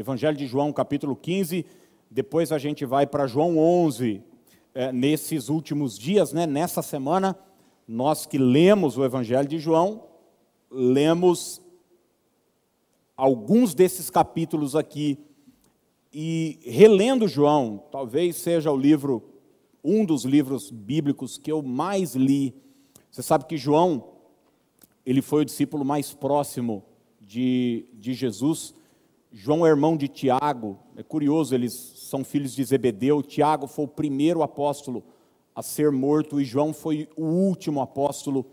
Evangelho de João, capítulo 15, depois a gente vai para João 11, é, nesses últimos dias, né, nessa semana, nós que lemos o Evangelho de João, lemos alguns desses capítulos aqui, e relendo João, talvez seja o livro, um dos livros bíblicos que eu mais li. Você sabe que João, ele foi o discípulo mais próximo de, de Jesus. João é irmão de Tiago, é curioso, eles são filhos de Zebedeu. Tiago foi o primeiro apóstolo a ser morto e João foi o último apóstolo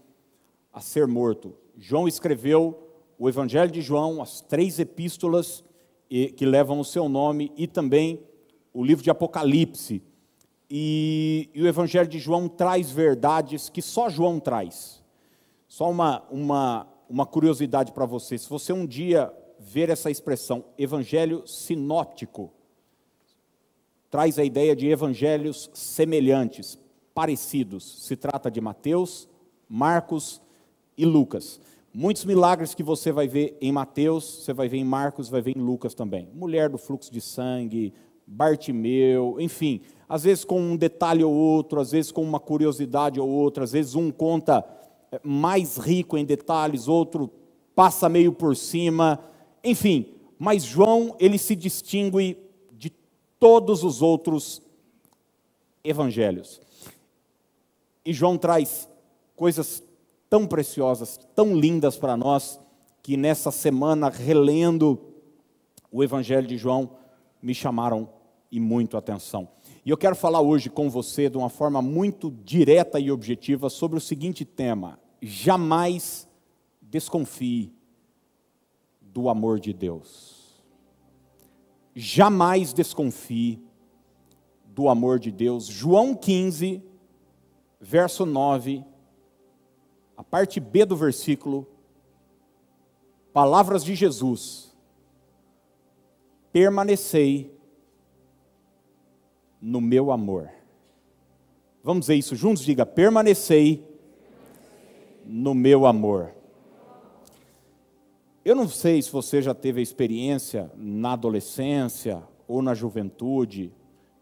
a ser morto. João escreveu o Evangelho de João, as três epístolas que levam o seu nome e também o livro de Apocalipse. E, e o Evangelho de João traz verdades que só João traz. Só uma, uma, uma curiosidade para você: se você um dia ver essa expressão, evangelho sinóptico, traz a ideia de evangelhos semelhantes, parecidos. Se trata de Mateus, Marcos e Lucas. Muitos milagres que você vai ver em Mateus, você vai ver em Marcos, vai ver em Lucas também. Mulher do fluxo de sangue, Bartimeu, enfim, às vezes com um detalhe ou outro, às vezes com uma curiosidade ou outra, às vezes um conta eh, mais rico em detalhes, outro passa meio por cima, enfim, mas João, ele se distingue de todos os outros evangelhos. E João traz coisas tão preciosas, tão lindas para nós, que nessa semana, relendo o Evangelho de João, me chamaram e muito atenção. E eu quero falar hoje com você de uma forma muito direta e objetiva sobre o seguinte tema: jamais desconfie do amor de Deus. Jamais desconfie do amor de Deus. João 15, verso 9 a parte B do versículo, palavras de Jesus: permanecei no meu amor. Vamos dizer isso juntos? Diga: permanecei no meu amor. Eu não sei se você já teve a experiência na adolescência ou na juventude,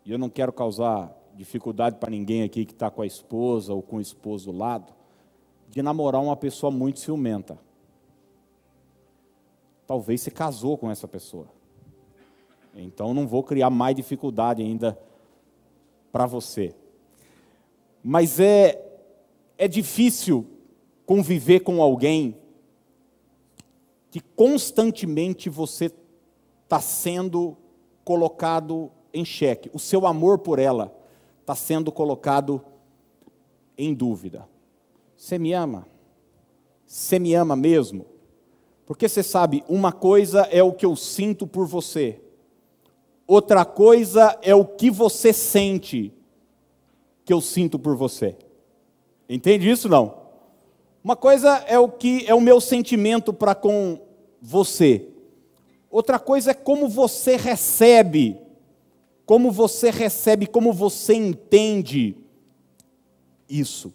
e eu não quero causar dificuldade para ninguém aqui que está com a esposa ou com o esposo do lado, de namorar uma pessoa muito ciumenta. Talvez você casou com essa pessoa. Então não vou criar mais dificuldade ainda para você. Mas é é difícil conviver com alguém que constantemente você está sendo colocado em xeque. O seu amor por ela está sendo colocado em dúvida. Você me ama? Você me ama mesmo? Porque você sabe, uma coisa é o que eu sinto por você, outra coisa é o que você sente que eu sinto por você. Entende isso não? Uma coisa é o que é o meu sentimento para com você. Outra coisa é como você recebe, como você recebe, como você entende isso.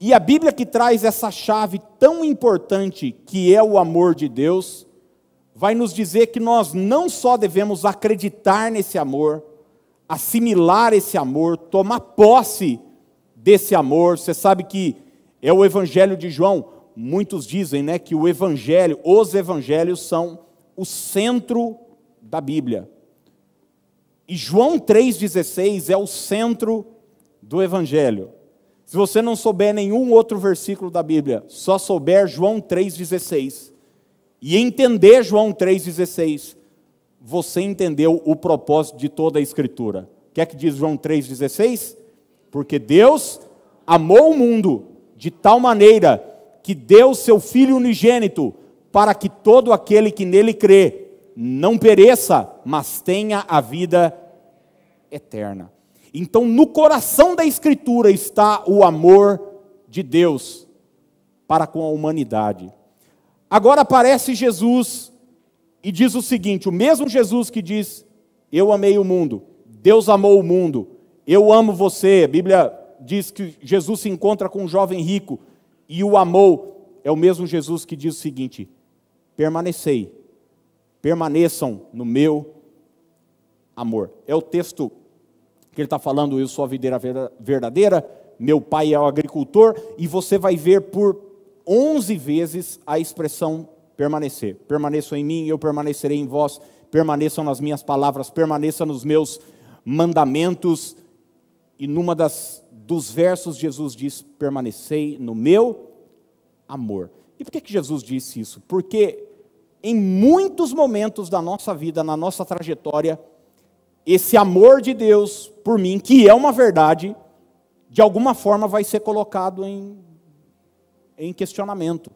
E a Bíblia que traz essa chave tão importante que é o amor de Deus, vai nos dizer que nós não só devemos acreditar nesse amor, assimilar esse amor, tomar posse desse amor. Você sabe que é o Evangelho de João. Muitos dizem, né, que o Evangelho, os Evangelhos são o centro da Bíblia. E João 3,16 é o centro do Evangelho. Se você não souber nenhum outro versículo da Bíblia, só souber João 3,16 e entender João 3,16, você entendeu o propósito de toda a Escritura. O que é que diz João 3,16? Porque Deus amou o mundo de tal maneira que deu seu Filho unigênito para que todo aquele que nele crê não pereça, mas tenha a vida eterna. Então, no coração da Escritura está o amor de Deus para com a humanidade. Agora aparece Jesus e diz o seguinte: o mesmo Jesus que diz, Eu amei o mundo, Deus amou o mundo, eu amo você. A Bíblia diz que Jesus se encontra com um jovem rico e o amou. É o mesmo Jesus que diz o seguinte: permanecei permaneçam no meu amor. É o texto que ele está falando, eu sou a videira verdadeira, meu pai é o agricultor, e você vai ver por 11 vezes a expressão permanecer. Permaneçam em mim, eu permanecerei em vós, permaneçam nas minhas palavras, permaneçam nos meus mandamentos. E numa das dos versos Jesus diz: "Permanecei no meu amor". E por que que Jesus disse isso? Porque em muitos momentos da nossa vida, na nossa trajetória, esse amor de Deus por mim, que é uma verdade, de alguma forma vai ser colocado em, em questionamento.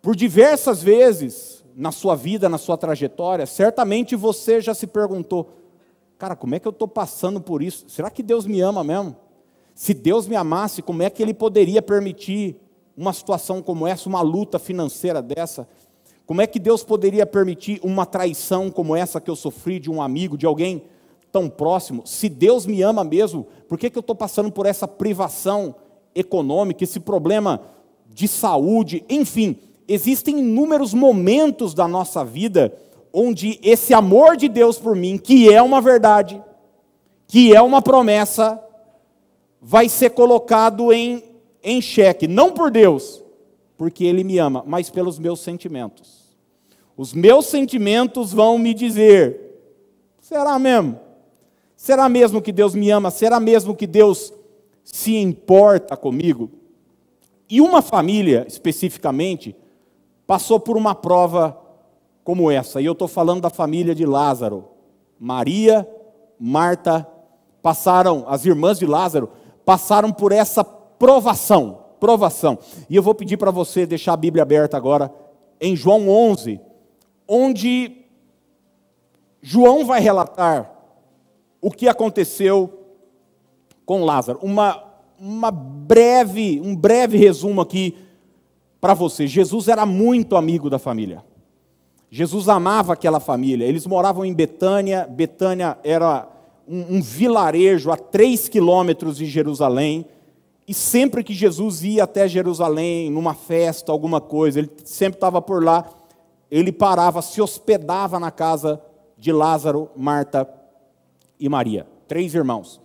Por diversas vezes na sua vida, na sua trajetória, certamente você já se perguntou: cara, como é que eu estou passando por isso? Será que Deus me ama mesmo? Se Deus me amasse, como é que Ele poderia permitir uma situação como essa, uma luta financeira dessa? Como é que Deus poderia permitir uma traição como essa que eu sofri de um amigo, de alguém tão próximo? Se Deus me ama mesmo, por que, que eu estou passando por essa privação econômica, esse problema de saúde? Enfim, existem inúmeros momentos da nossa vida onde esse amor de Deus por mim, que é uma verdade, que é uma promessa, vai ser colocado em, em xeque, não por Deus, porque Ele me ama, mas pelos meus sentimentos. Os meus sentimentos vão me dizer: será mesmo? Será mesmo que Deus me ama? Será mesmo que Deus se importa comigo? E uma família, especificamente, passou por uma prova como essa. E eu estou falando da família de Lázaro. Maria, Marta, passaram, as irmãs de Lázaro, passaram por essa provação. Provação. E eu vou pedir para você deixar a Bíblia aberta agora em João 11, onde João vai relatar o que aconteceu com Lázaro. Uma, uma breve, um breve resumo aqui para você. Jesus era muito amigo da família. Jesus amava aquela família. Eles moravam em Betânia. Betânia era um, um vilarejo a três quilômetros de Jerusalém. E sempre que Jesus ia até Jerusalém, numa festa, alguma coisa, ele sempre estava por lá ele parava, se hospedava na casa de Lázaro, Marta e Maria. Três irmãos.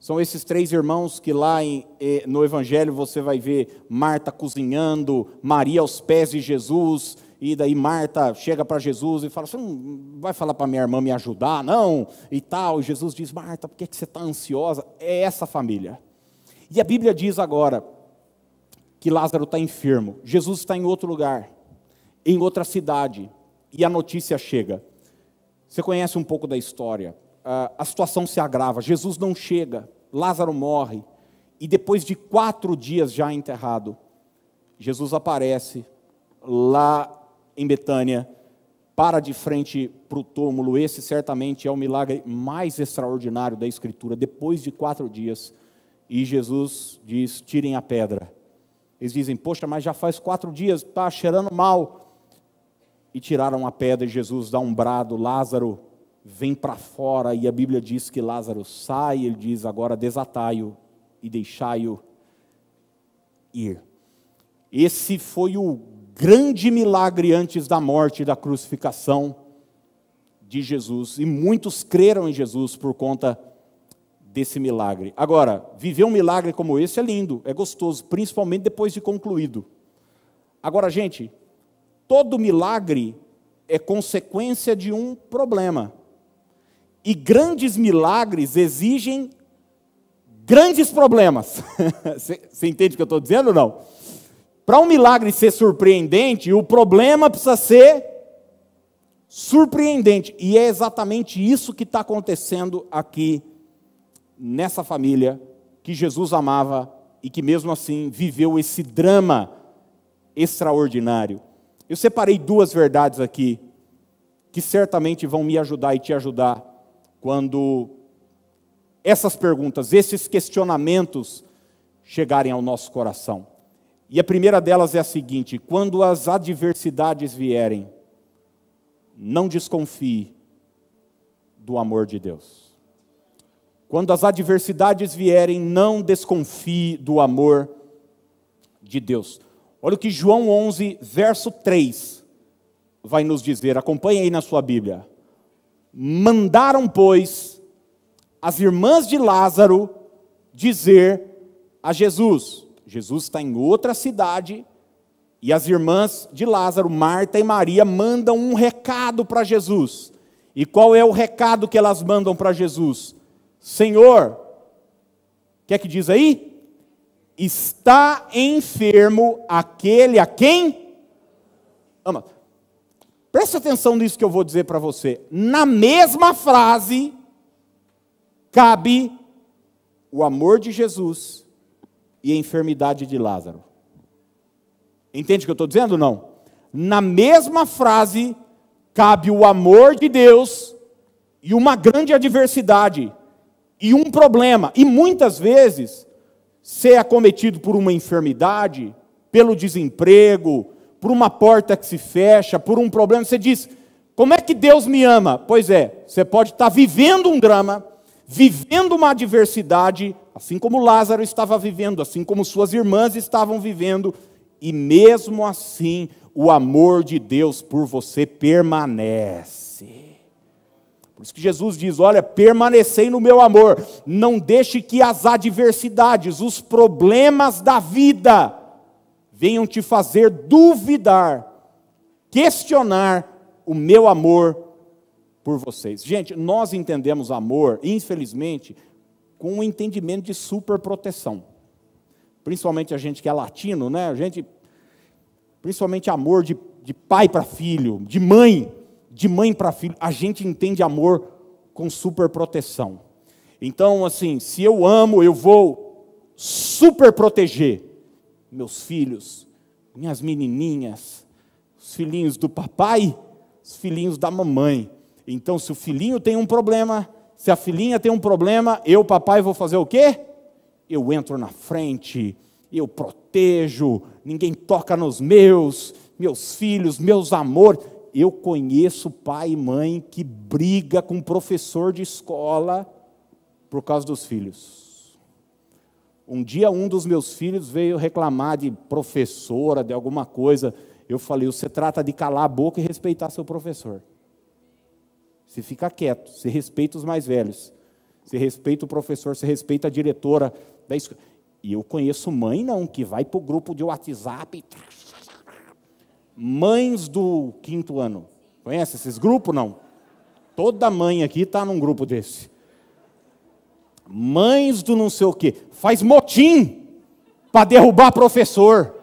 São esses três irmãos que lá em, eh, no Evangelho você vai ver Marta cozinhando, Maria aos pés de Jesus, e daí Marta chega para Jesus e fala: Você não vai falar para minha irmã me ajudar, não? E tal. E Jesus diz: Marta, por que você está ansiosa? É essa família. E a Bíblia diz agora que Lázaro está enfermo, Jesus está em outro lugar em outra cidade e a notícia chega. Você conhece um pouco da história. a situação se agrava. Jesus não chega, Lázaro morre. E depois de quatro dias já enterrado, Jesus aparece lá em Betânia, para de frente para o túmulo. Esse certamente é o milagre mais extraordinário da Escritura. Depois de quatro dias, e Jesus diz: tirem a pedra. Eles dizem: Poxa, mas já faz quatro dias, está cheirando mal e tiraram a pedra, e Jesus dá um brado, Lázaro vem para fora, e a Bíblia diz que Lázaro sai, ele diz agora desatai-o e deixai-o ir. Esse foi o grande milagre antes da morte e da crucificação de Jesus, e muitos creram em Jesus por conta desse milagre. Agora, viver um milagre como esse é lindo, é gostoso, principalmente depois de concluído. Agora, gente, todo milagre é consequência de um problema. E grandes milagres exigem grandes problemas. Você entende o que eu estou dizendo ou não? Para um milagre ser surpreendente, o problema precisa ser surpreendente. E é exatamente isso que está acontecendo aqui nessa família que Jesus amava e que mesmo assim viveu esse drama extraordinário. Eu separei duas verdades aqui que certamente vão me ajudar e te ajudar quando essas perguntas, esses questionamentos chegarem ao nosso coração. E a primeira delas é a seguinte: quando as adversidades vierem, não desconfie do amor de Deus. Quando as adversidades vierem, não desconfie do amor de Deus. Olha o que João 11, verso 3, vai nos dizer, acompanhe aí na sua Bíblia. Mandaram, pois, as irmãs de Lázaro dizer a Jesus. Jesus está em outra cidade e as irmãs de Lázaro, Marta e Maria, mandam um recado para Jesus. E qual é o recado que elas mandam para Jesus? Senhor, o que é que diz aí? Está enfermo aquele a quem ama. Preste atenção nisso que eu vou dizer para você. Na mesma frase, cabe o amor de Jesus e a enfermidade de Lázaro. Entende o que eu estou dizendo? Não. Na mesma frase, cabe o amor de Deus e uma grande adversidade e um problema. E muitas vezes, ser acometido por uma enfermidade, pelo desemprego, por uma porta que se fecha, por um problema, você diz: como é que Deus me ama? Pois é, você pode estar vivendo um drama, vivendo uma adversidade, assim como Lázaro estava vivendo, assim como suas irmãs estavam vivendo, e mesmo assim o amor de Deus por você permanece. Por isso que Jesus diz: Olha, permanecei no meu amor, não deixe que as adversidades, os problemas da vida, venham te fazer duvidar, questionar o meu amor por vocês. Gente, nós entendemos amor, infelizmente, com um entendimento de superproteção. Principalmente a gente que é latino, né? A gente, principalmente amor de, de pai para filho, de mãe, de mãe para filho. A gente entende amor com superproteção. Então, assim, se eu amo, eu vou super proteger meus filhos, minhas menininhas, os filhinhos do papai, os filhinhos da mamãe. Então, se o filhinho tem um problema, se a filhinha tem um problema, eu, papai, vou fazer o quê? Eu entro na frente, eu protejo, ninguém toca nos meus, meus filhos, meus amores. Eu conheço pai e mãe que briga com professor de escola por causa dos filhos. Um dia um dos meus filhos veio reclamar de professora, de alguma coisa. Eu falei: você trata de calar a boca e respeitar seu professor. Você fica quieto, você respeita os mais velhos. Você respeita o professor, você respeita a diretora da escola. E eu conheço mãe não, que vai para o grupo de WhatsApp. Mães do quinto ano. Conhece esses grupos? Não. Toda mãe aqui está num grupo desse mães do não sei o quê, faz motim para derrubar professor,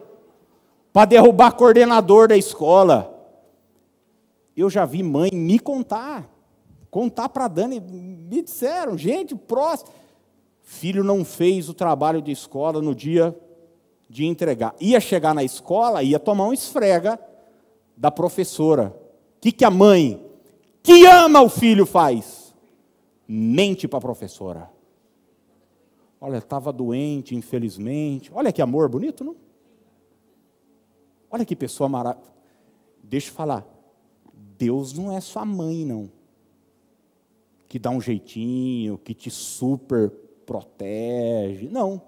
para derrubar coordenador da escola. Eu já vi mãe me contar, contar para Dani, me disseram, gente, próximo. Filho não fez o trabalho de escola no dia de entregar. Ia chegar na escola, ia tomar um esfrega da professora. O que, que a mãe, que ama o filho, faz? Mente para a professora. Olha, estava doente, infelizmente. Olha que amor bonito, não? Olha que pessoa maravilhosa. Deixa eu falar. Deus não é sua mãe, não. Que dá um jeitinho, que te super protege. Não.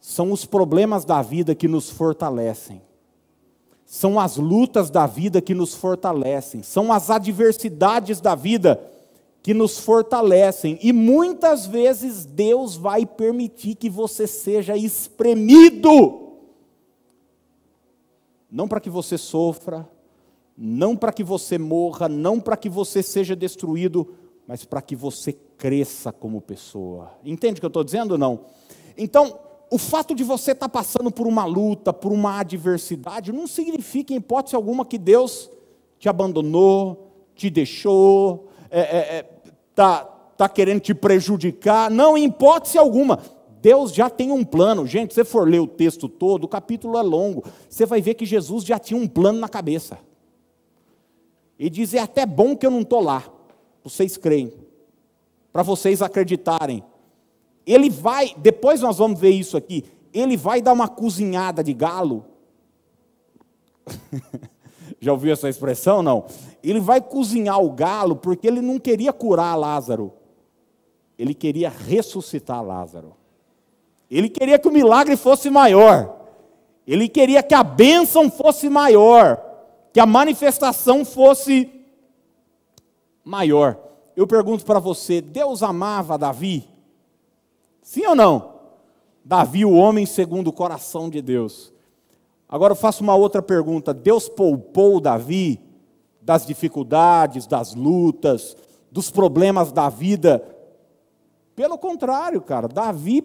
São os problemas da vida que nos fortalecem. São as lutas da vida que nos fortalecem. São as adversidades da vida que nos fortalecem. E muitas vezes Deus vai permitir que você seja espremido. Não para que você sofra, não para que você morra, não para que você seja destruído, mas para que você cresça como pessoa. Entende o que eu estou dizendo ou não? Então, o fato de você estar tá passando por uma luta, por uma adversidade, não significa, em hipótese alguma, que Deus te abandonou, te deixou, é, é, é está tá querendo te prejudicar. Não, em hipótese alguma. Deus já tem um plano. Gente, se você for ler o texto todo, o capítulo é longo, você vai ver que Jesus já tinha um plano na cabeça. E diz: é até bom que eu não estou lá. Vocês creem. Para vocês acreditarem. Ele vai, depois nós vamos ver isso aqui. Ele vai dar uma cozinhada de galo. Já ouviu essa expressão? Não. Ele vai cozinhar o galo porque ele não queria curar Lázaro. Ele queria ressuscitar Lázaro. Ele queria que o milagre fosse maior. Ele queria que a bênção fosse maior. Que a manifestação fosse maior. Eu pergunto para você: Deus amava Davi? Sim ou não? Davi, o homem segundo o coração de Deus. Agora eu faço uma outra pergunta: Deus poupou Davi das dificuldades, das lutas, dos problemas da vida? Pelo contrário, cara, Davi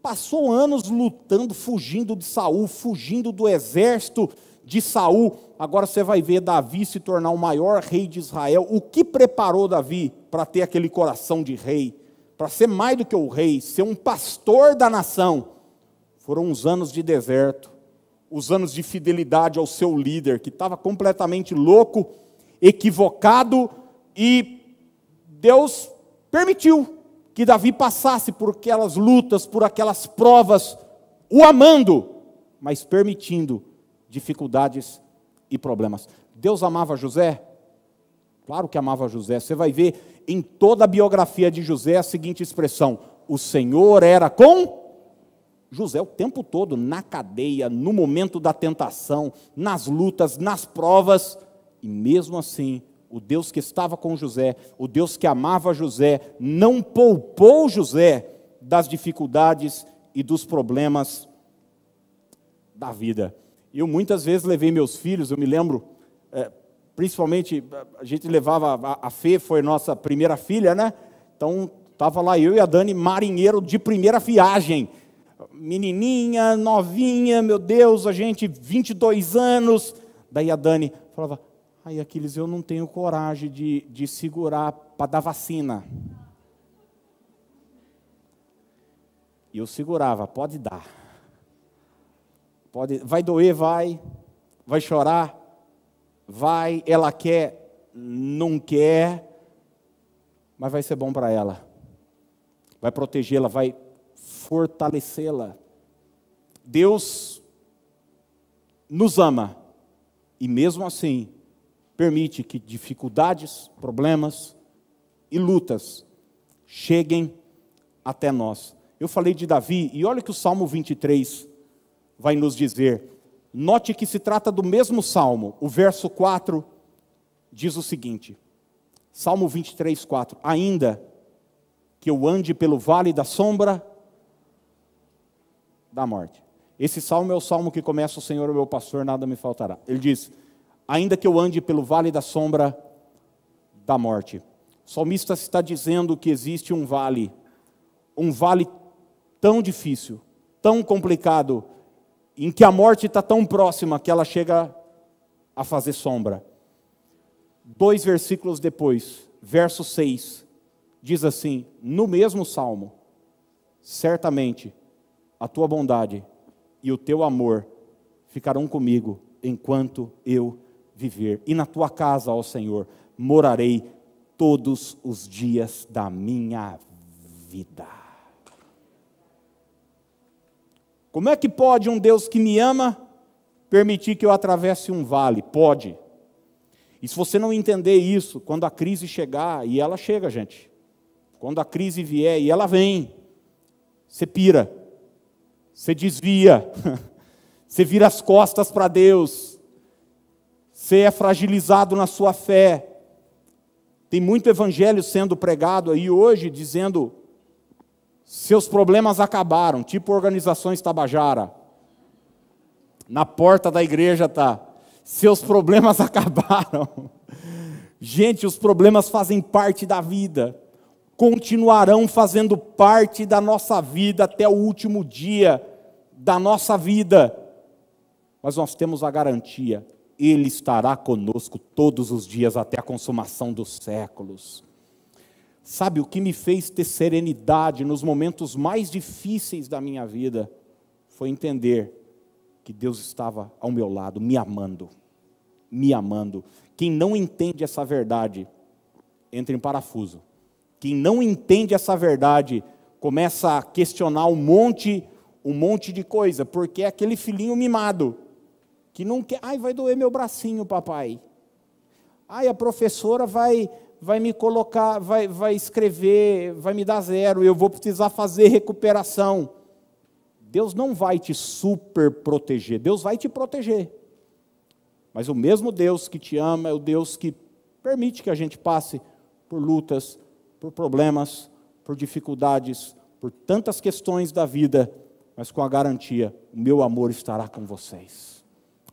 passou anos lutando, fugindo de Saul, fugindo do exército de Saul. Agora você vai ver Davi se tornar o maior rei de Israel. O que preparou Davi para ter aquele coração de rei? Para ser mais do que o rei, ser um pastor da nação. Foram os anos de deserto, os anos de fidelidade ao seu líder, que estava completamente louco, equivocado, e Deus permitiu que Davi passasse por aquelas lutas, por aquelas provas, o amando, mas permitindo dificuldades e problemas. Deus amava José? Claro que amava José. Você vai ver em toda a biografia de José a seguinte expressão: o Senhor era com José o tempo todo na cadeia, no momento da tentação, nas lutas, nas provas, e mesmo assim, o Deus que estava com José, o Deus que amava José, não poupou José das dificuldades e dos problemas da vida. Eu muitas vezes levei meus filhos, eu me lembro, é, principalmente, a gente levava, a, a Fê foi nossa primeira filha, né? Então, estava lá eu e a Dani, marinheiro de primeira viagem. Menininha, novinha, meu Deus, a gente, 22 anos. Daí a Dani falava, ai, Aquiles, eu não tenho coragem de, de segurar para dar vacina. E eu segurava, pode dar. Pode, vai doer, vai. Vai chorar, vai. Ela quer, não quer. Mas vai ser bom para ela. Vai protegê-la, vai fortalecê-la. Deus nos ama e mesmo assim permite que dificuldades, problemas e lutas cheguem até nós. Eu falei de Davi e olha que o Salmo 23 vai nos dizer. Note que se trata do mesmo salmo. O verso 4 diz o seguinte: Salmo 23, 4. Ainda que eu ande pelo vale da sombra da morte. Esse salmo é o salmo que começa: O Senhor é meu pastor, nada me faltará. Ele diz: Ainda que eu ande pelo vale da sombra da morte. O salmista está dizendo que existe um vale, um vale tão difícil, tão complicado, em que a morte está tão próxima que ela chega a fazer sombra. Dois versículos depois, verso 6, diz assim: no mesmo salmo, certamente a tua bondade e o teu amor ficarão comigo enquanto eu viver, e na tua casa, ó Senhor, morarei todos os dias da minha vida. Como é que pode um Deus que me ama permitir que eu atravesse um vale? Pode. E se você não entender isso, quando a crise chegar, e ela chega, gente, quando a crise vier, e ela vem, você pira, você desvia, você vira as costas para Deus, você é fragilizado na sua fé. Tem muito evangelho sendo pregado aí hoje dizendo seus problemas acabaram, tipo organizações Tabajara. Na porta da igreja tá. Seus problemas acabaram. Gente, os problemas fazem parte da vida. Continuarão fazendo parte da nossa vida até o último dia da nossa vida. Mas nós temos a garantia, ele estará conosco todos os dias até a consumação dos séculos. Sabe, o que me fez ter serenidade nos momentos mais difíceis da minha vida foi entender que Deus estava ao meu lado, me amando, me amando. Quem não entende essa verdade, entra em parafuso. Quem não entende essa verdade, começa a questionar um monte, um monte de coisa, porque é aquele filhinho mimado, que não quer, ai, vai doer meu bracinho, papai. Ai, a professora vai vai me colocar, vai, vai escrever, vai me dar zero, eu vou precisar fazer recuperação. Deus não vai te super proteger, Deus vai te proteger. Mas o mesmo Deus que te ama é o Deus que permite que a gente passe por lutas, por problemas, por dificuldades, por tantas questões da vida, mas com a garantia: o meu amor estará com vocês.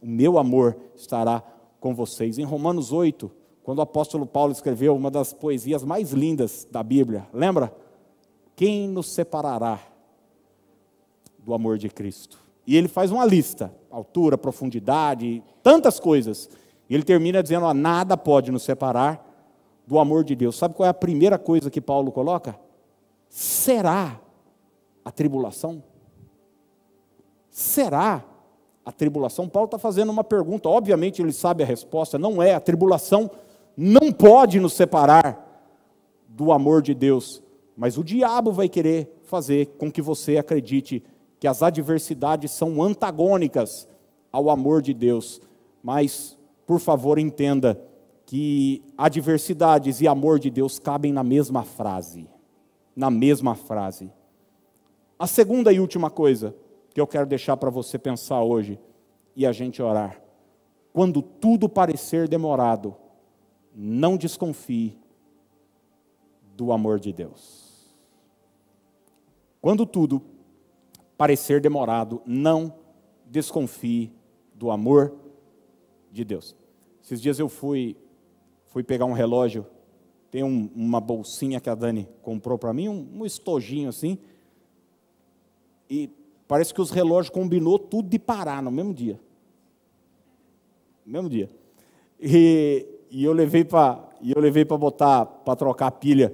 O meu amor estará com vocês. Em Romanos 8, quando o apóstolo Paulo escreveu uma das poesias mais lindas da Bíblia, lembra? Quem nos separará do amor de Cristo? E ele faz uma lista: altura, profundidade, tantas coisas. E ele termina dizendo: ó, nada pode nos separar do amor de Deus. Sabe qual é a primeira coisa que Paulo coloca? Será a tribulação? Será a tribulação? Paulo está fazendo uma pergunta, obviamente ele sabe a resposta: não é, a tribulação não pode nos separar do amor de Deus, mas o diabo vai querer fazer com que você acredite que as adversidades são antagônicas ao amor de Deus. Mas, por favor, entenda que adversidades e amor de Deus cabem na mesma frase. Na mesma frase. A segunda e última coisa que eu quero deixar para você pensar hoje e a gente orar. Quando tudo parecer demorado, não desconfie do amor de Deus. Quando tudo parecer demorado, não desconfie do amor de Deus. Esses dias eu fui, fui pegar um relógio, tem um, uma bolsinha que a Dani comprou para mim, um, um estojinho assim, e parece que os relógios combinou tudo de parar no mesmo dia. No mesmo dia. E, e eu levei para eu levei para botar para trocar a pilha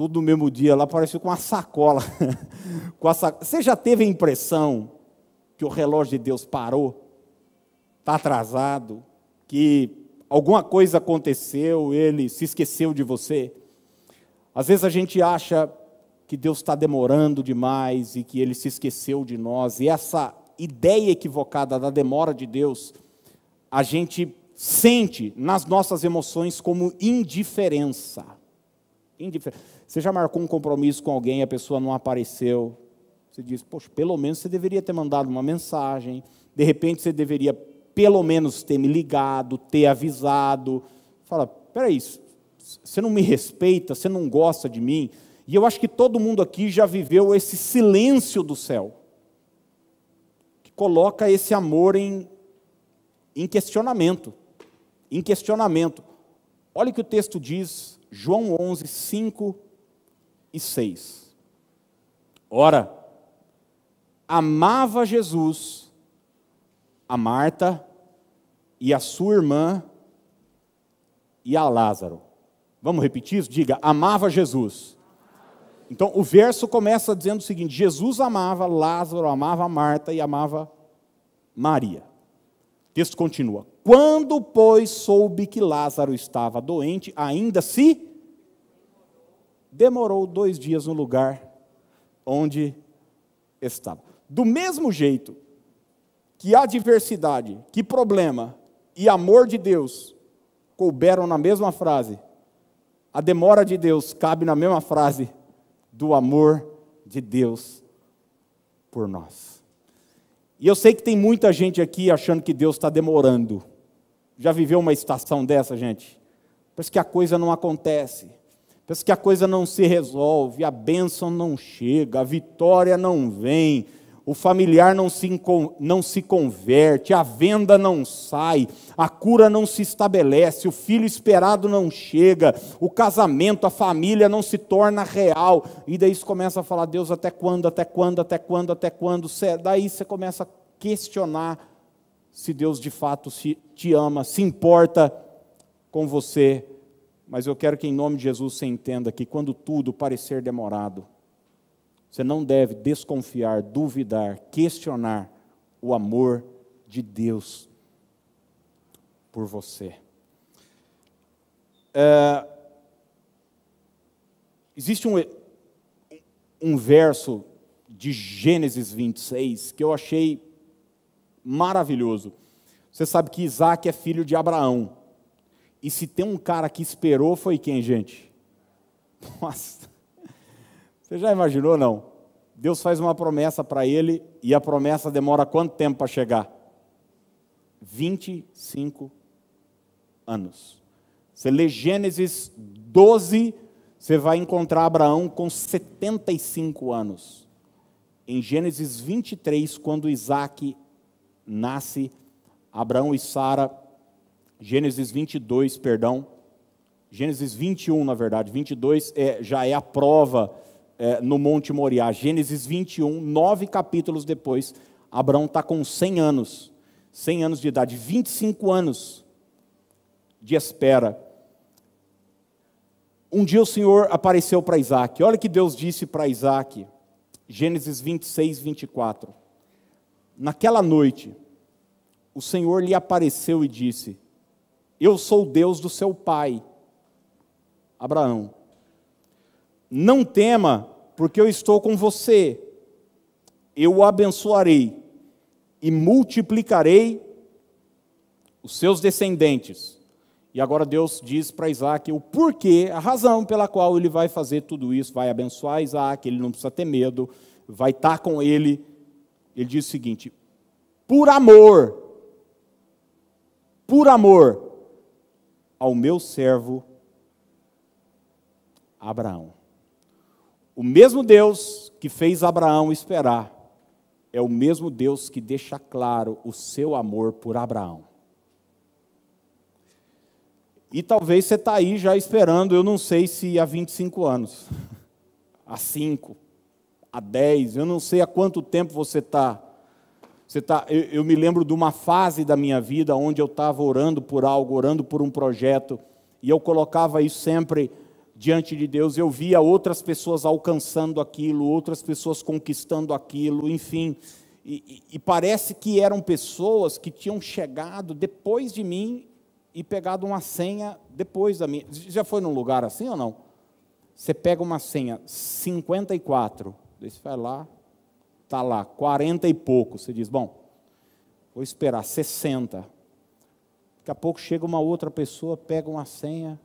tudo no mesmo dia, lá parecia com uma sacola. com a sac... Você já teve a impressão que o relógio de Deus parou? Está atrasado? Que alguma coisa aconteceu, ele se esqueceu de você? Às vezes a gente acha que Deus está demorando demais e que ele se esqueceu de nós, e essa ideia equivocada da demora de Deus, a gente sente nas nossas emoções como indiferença. indiferença. Você já marcou um compromisso com alguém, a pessoa não apareceu. Você diz, poxa, pelo menos você deveria ter mandado uma mensagem. De repente você deveria, pelo menos, ter me ligado, ter avisado. Fala, peraí, você não me respeita, você não gosta de mim. E eu acho que todo mundo aqui já viveu esse silêncio do céu, que coloca esse amor em, em questionamento. Em questionamento. Olha o que o texto diz, João 11, 5 e 6. Ora, amava Jesus a Marta e a sua irmã e a Lázaro. Vamos repetir isso? Diga, amava Jesus. Então o verso começa dizendo o seguinte: Jesus amava Lázaro, amava Marta e amava Maria. O texto continua: Quando, pois, soube que Lázaro estava doente, ainda se demorou dois dias no lugar onde estava. Do mesmo jeito que adversidade, que problema e amor de Deus couberam na mesma frase, a demora de Deus cabe na mesma frase do amor de Deus por nós. E eu sei que tem muita gente aqui achando que Deus está demorando. Já viveu uma estação dessa, gente? Parece que a coisa não acontece. Pensa que a coisa não se resolve, a bênção não chega, a vitória não vem, o familiar não se, não se converte, a venda não sai, a cura não se estabelece, o filho esperado não chega, o casamento, a família não se torna real. E daí você começa a falar, Deus, até quando, até quando, até quando, até quando? Daí você começa a questionar se Deus de fato te ama, se importa com você mas eu quero que, em nome de Jesus, você entenda que quando tudo parecer demorado, você não deve desconfiar, duvidar, questionar o amor de Deus por você. É, existe um, um verso de Gênesis 26 que eu achei maravilhoso. Você sabe que Isaac é filho de Abraão. E se tem um cara que esperou, foi quem, gente? Nossa. Você já imaginou, não? Deus faz uma promessa para ele e a promessa demora quanto tempo para chegar? 25 anos. Você lê Gênesis 12, você vai encontrar Abraão com 75 anos. Em Gênesis 23, quando Isaac nasce, Abraão e Sara, Gênesis 22, perdão, Gênesis 21, na verdade, 22 é, já é a prova é, no Monte Moriá. Gênesis 21, nove capítulos depois, Abraão está com 100 anos, 100 anos de idade, 25 anos de espera. Um dia o Senhor apareceu para Isaac. Olha o que Deus disse para Isaac. Gênesis 26, 24. Naquela noite, o Senhor lhe apareceu e disse: Eu sou o Deus do seu pai, Abraão. Não tema, porque eu estou com você. Eu o abençoarei e multiplicarei os seus descendentes e agora Deus diz para Isaac o porquê, a razão pela qual ele vai fazer tudo isso, vai abençoar Isaac, ele não precisa ter medo, vai estar com ele. Ele diz o seguinte: por amor, por amor ao meu servo Abraão. O mesmo Deus que fez Abraão esperar, é o mesmo Deus que deixa claro o seu amor por Abraão. E talvez você está aí já esperando, eu não sei se há 25 anos, há 5, há 10, eu não sei há quanto tempo você está. Você tá, eu, eu me lembro de uma fase da minha vida onde eu estava orando por algo, orando por um projeto, e eu colocava isso sempre diante de Deus. Eu via outras pessoas alcançando aquilo, outras pessoas conquistando aquilo, enfim. E, e, e parece que eram pessoas que tinham chegado depois de mim e pegado uma senha depois da minha. Já foi num lugar assim ou não? Você pega uma senha 54, daí você vai lá, está lá, 40 e pouco. Você diz, bom, vou esperar 60. Daqui a pouco chega uma outra pessoa, pega uma senha,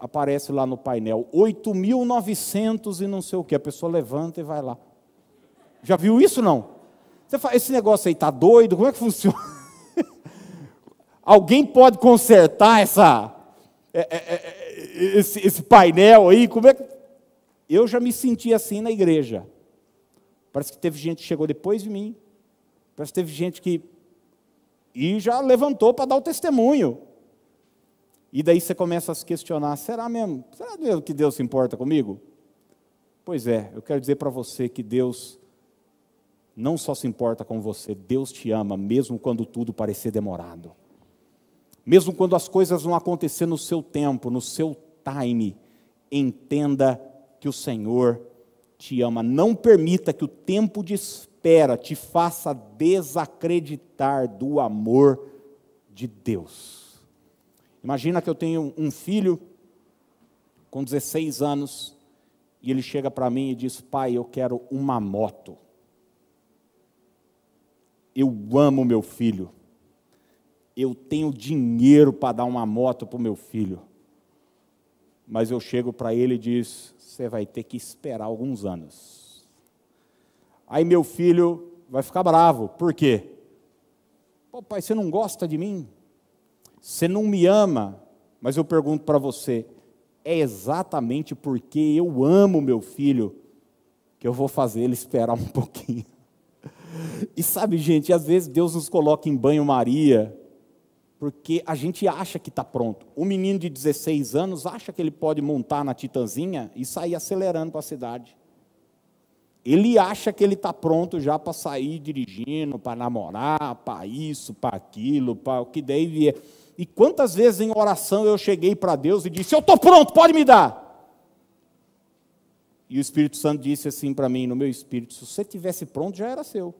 aparece lá no painel, 8.900 e não sei o que. A pessoa levanta e vai lá. Já viu isso não? Você fala, esse negócio aí está doido? Como é que funciona? Alguém pode consertar essa, é, é, é, esse, esse painel aí? Como é que... Eu já me senti assim na igreja. Parece que teve gente que chegou depois de mim. Parece que teve gente que. E já levantou para dar o testemunho. E daí você começa a se questionar: será mesmo? Será mesmo que Deus se importa comigo? Pois é, eu quero dizer para você que Deus não só se importa com você, Deus te ama, mesmo quando tudo parecer demorado. Mesmo quando as coisas vão acontecer no seu tempo, no seu time, entenda que o Senhor te ama. Não permita que o tempo de espera te faça desacreditar do amor de Deus. Imagina que eu tenho um filho com 16 anos e ele chega para mim e diz: Pai, eu quero uma moto. Eu amo meu filho eu tenho dinheiro para dar uma moto para o meu filho. Mas eu chego para ele e diz: você vai ter que esperar alguns anos. Aí meu filho vai ficar bravo. Por quê? Pô, pai, você não gosta de mim? Você não me ama? Mas eu pergunto para você: é exatamente porque eu amo meu filho que eu vou fazer ele esperar um pouquinho. E sabe, gente, às vezes Deus nos coloca em banho-maria porque a gente acha que está pronto. O menino de 16 anos acha que ele pode montar na Titanzinha e sair acelerando para a cidade. Ele acha que ele está pronto já para sair dirigindo, para namorar, para isso, para aquilo, para o que daí vier. E quantas vezes em oração eu cheguei para Deus e disse: Eu estou pronto, pode me dar. E o Espírito Santo disse assim para mim, no meu espírito: Se você tivesse pronto, já era seu.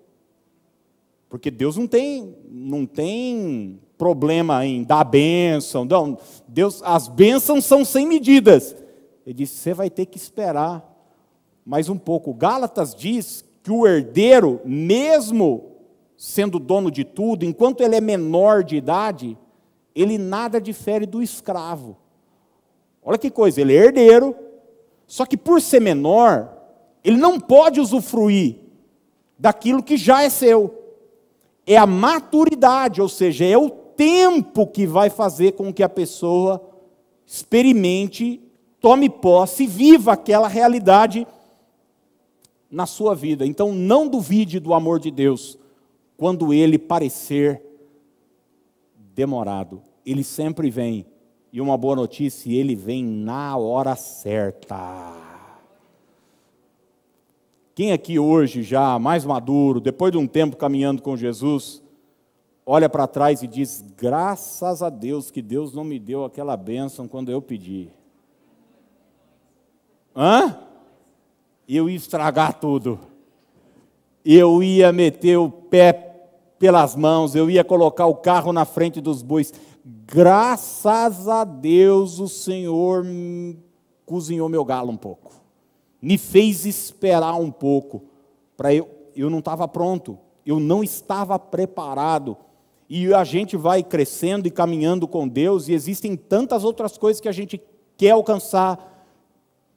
Porque Deus não tem, não tem problema em dar bênção. Não, Deus, as bênçãos são sem medidas. Ele disse: você vai ter que esperar mais um pouco. Gálatas diz que o herdeiro, mesmo sendo dono de tudo, enquanto ele é menor de idade, ele nada difere do escravo. Olha que coisa, ele é herdeiro, só que por ser menor, ele não pode usufruir daquilo que já é seu. É a maturidade, ou seja, é o tempo que vai fazer com que a pessoa experimente, tome posse, viva aquela realidade na sua vida. Então não duvide do amor de Deus quando ele parecer demorado. Ele sempre vem. E uma boa notícia, ele vem na hora certa. Quem aqui hoje, já mais maduro, depois de um tempo caminhando com Jesus, olha para trás e diz: graças a Deus que Deus não me deu aquela bênção quando eu pedi. Hã? Eu ia estragar tudo. Eu ia meter o pé pelas mãos, eu ia colocar o carro na frente dos bois. Graças a Deus o Senhor cozinhou meu galo um pouco. Me fez esperar um pouco para eu eu não estava pronto, eu não estava preparado. E a gente vai crescendo e caminhando com Deus e existem tantas outras coisas que a gente quer alcançar,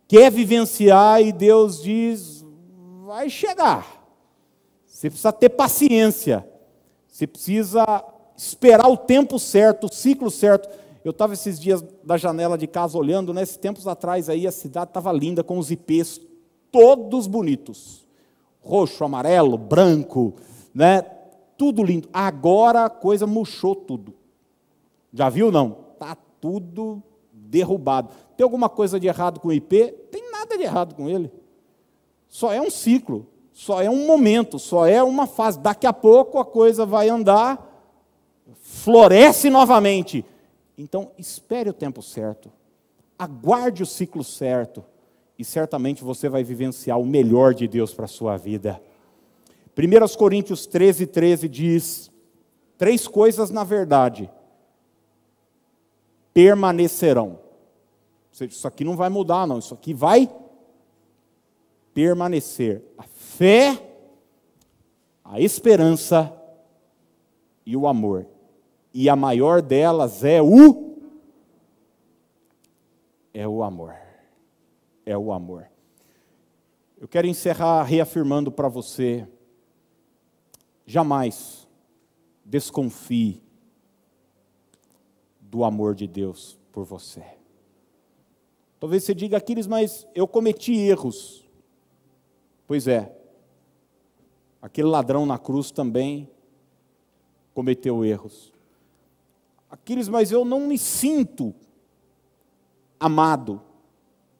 quer vivenciar e Deus diz: vai chegar. Você precisa ter paciência. Você precisa esperar o tempo certo, o ciclo certo. Eu estava esses dias da janela de casa olhando, né? Esses tempos atrás aí a cidade estava linda com os ipês todos bonitos. Roxo, amarelo, branco, né? Tudo lindo. Agora a coisa murchou tudo. Já viu não? Tá tudo derrubado. Tem alguma coisa de errado com o IP? Tem nada de errado com ele. Só é um ciclo só é um momento, só é uma fase. Daqui a pouco a coisa vai andar, floresce novamente. Então, espere o tempo certo, aguarde o ciclo certo, e certamente você vai vivenciar o melhor de Deus para a sua vida. 1 Coríntios 13, 13 diz: três coisas na verdade permanecerão. Isso aqui não vai mudar, não, isso aqui vai permanecer. A fé, a esperança e o amor. E a maior delas é o é o amor. É o amor. Eu quero encerrar reafirmando para você jamais desconfie do amor de Deus por você. Talvez você diga, Aquiles, mas eu cometi erros. Pois é, Aquele ladrão na cruz também cometeu erros. Aqueles, mas eu não me sinto amado.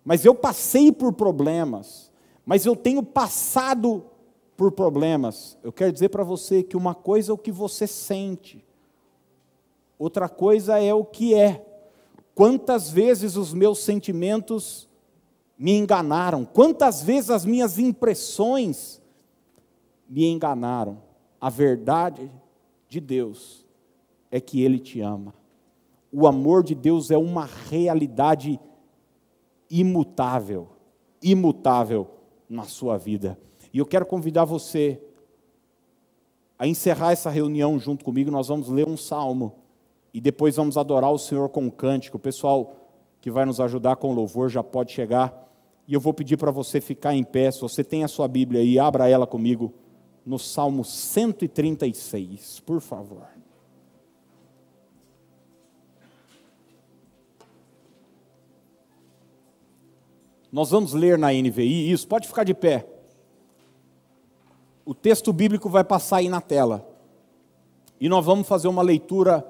Mas eu passei por problemas. Mas eu tenho passado por problemas. Eu quero dizer para você que uma coisa é o que você sente, outra coisa é o que é. Quantas vezes os meus sentimentos me enganaram, quantas vezes as minhas impressões me enganaram. A verdade de Deus é que Ele te ama. O amor de Deus é uma realidade imutável, imutável na sua vida. E eu quero convidar você a encerrar essa reunião junto comigo. Nós vamos ler um salmo e depois vamos adorar o Senhor com um cântico. O pessoal que vai nos ajudar com louvor já pode chegar. E eu vou pedir para você ficar em pé. Se você tem a sua Bíblia aí, abra ela comigo no Salmo 136, por favor. Nós vamos ler na NVI isso, pode ficar de pé. O texto bíblico vai passar aí na tela. E nós vamos fazer uma leitura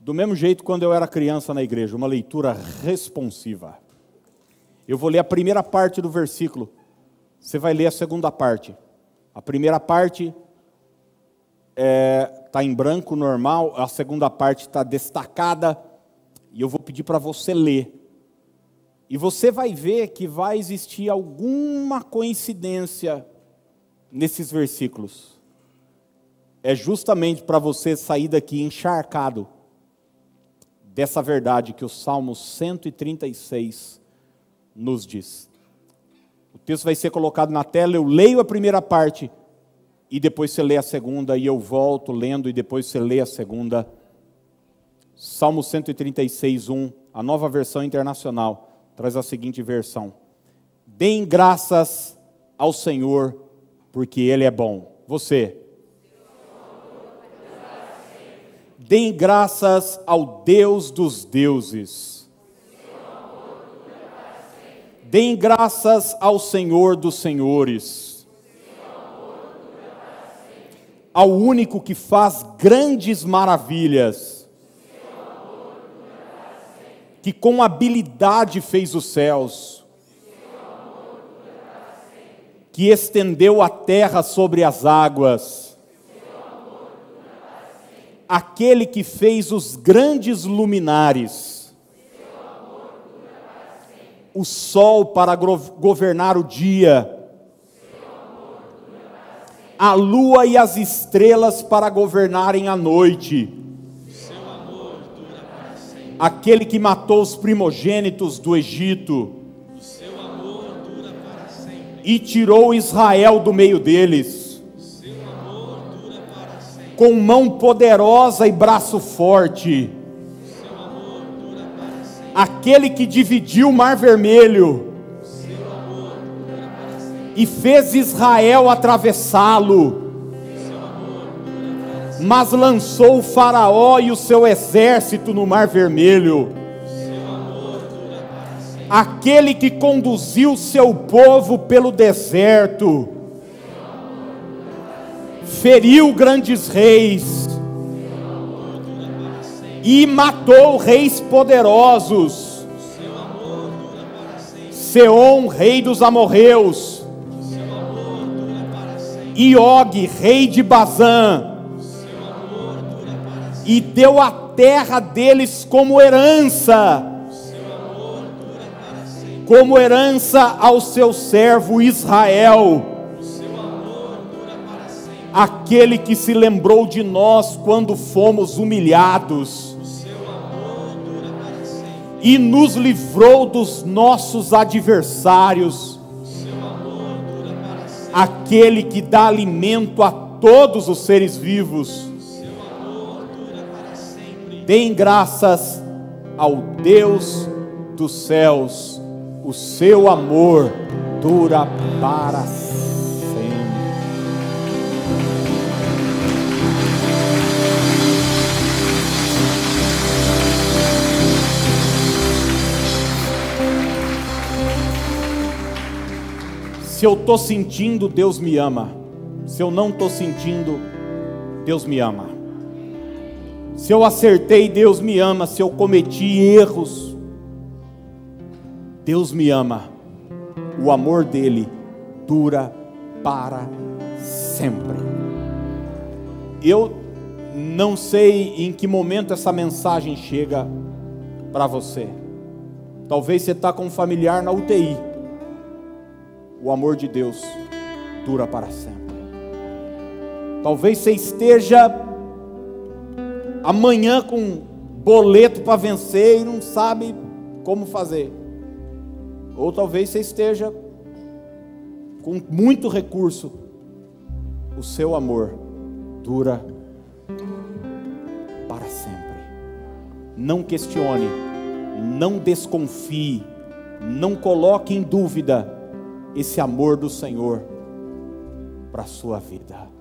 do mesmo jeito quando eu era criança na igreja, uma leitura responsiva. Eu vou ler a primeira parte do versículo você vai ler a segunda parte. A primeira parte está é, tá em branco normal, a segunda parte está destacada, e eu vou pedir para você ler. E você vai ver que vai existir alguma coincidência nesses versículos. É justamente para você sair daqui encharcado dessa verdade que o Salmo 136 nos diz. O texto vai ser colocado na tela, eu leio a primeira parte e depois você lê a segunda e eu volto lendo e depois você lê a segunda. Salmo 136, 1, a nova versão internacional, traz a seguinte versão: Deem graças ao Senhor, porque Ele é bom. Você. Deem graças ao Deus dos deuses. Deem graças ao Senhor dos senhores. Ao único que faz grandes maravilhas. Que com habilidade fez os céus. Que estendeu a terra sobre as águas aquele que fez os grandes luminares, o sol para governar o dia, a lua e as estrelas para governarem a noite, aquele que matou os primogênitos do Egito, e tirou Israel do meio deles. Com mão poderosa e braço forte. Aquele que dividiu o mar vermelho. E fez Israel atravessá-lo, mas lançou o Faraó e o seu exército no mar vermelho. Aquele que conduziu seu povo pelo deserto, feriu grandes reis e matou reis poderosos. Seom, rei dos amorreus, e Og, rei de Bazã, e deu a terra deles como herança, como herança ao seu servo Israel. Aquele que se lembrou de nós quando fomos humilhados. E nos livrou dos nossos adversários, aquele que dá alimento a todos os seres vivos. Deem graças ao Deus dos céus, o seu amor dura para sempre. Se eu estou sentindo, Deus me ama. Se eu não estou sentindo, Deus me ama. Se eu acertei, Deus me ama. Se eu cometi erros, Deus me ama. O amor dele dura para sempre. Eu não sei em que momento essa mensagem chega para você. Talvez você está com um familiar na UTI o amor de Deus dura para sempre. Talvez você esteja amanhã com boleto para vencer e não sabe como fazer. Ou talvez você esteja com muito recurso. O seu amor dura para sempre. Não questione, não desconfie, não coloque em dúvida esse amor do Senhor para a sua vida.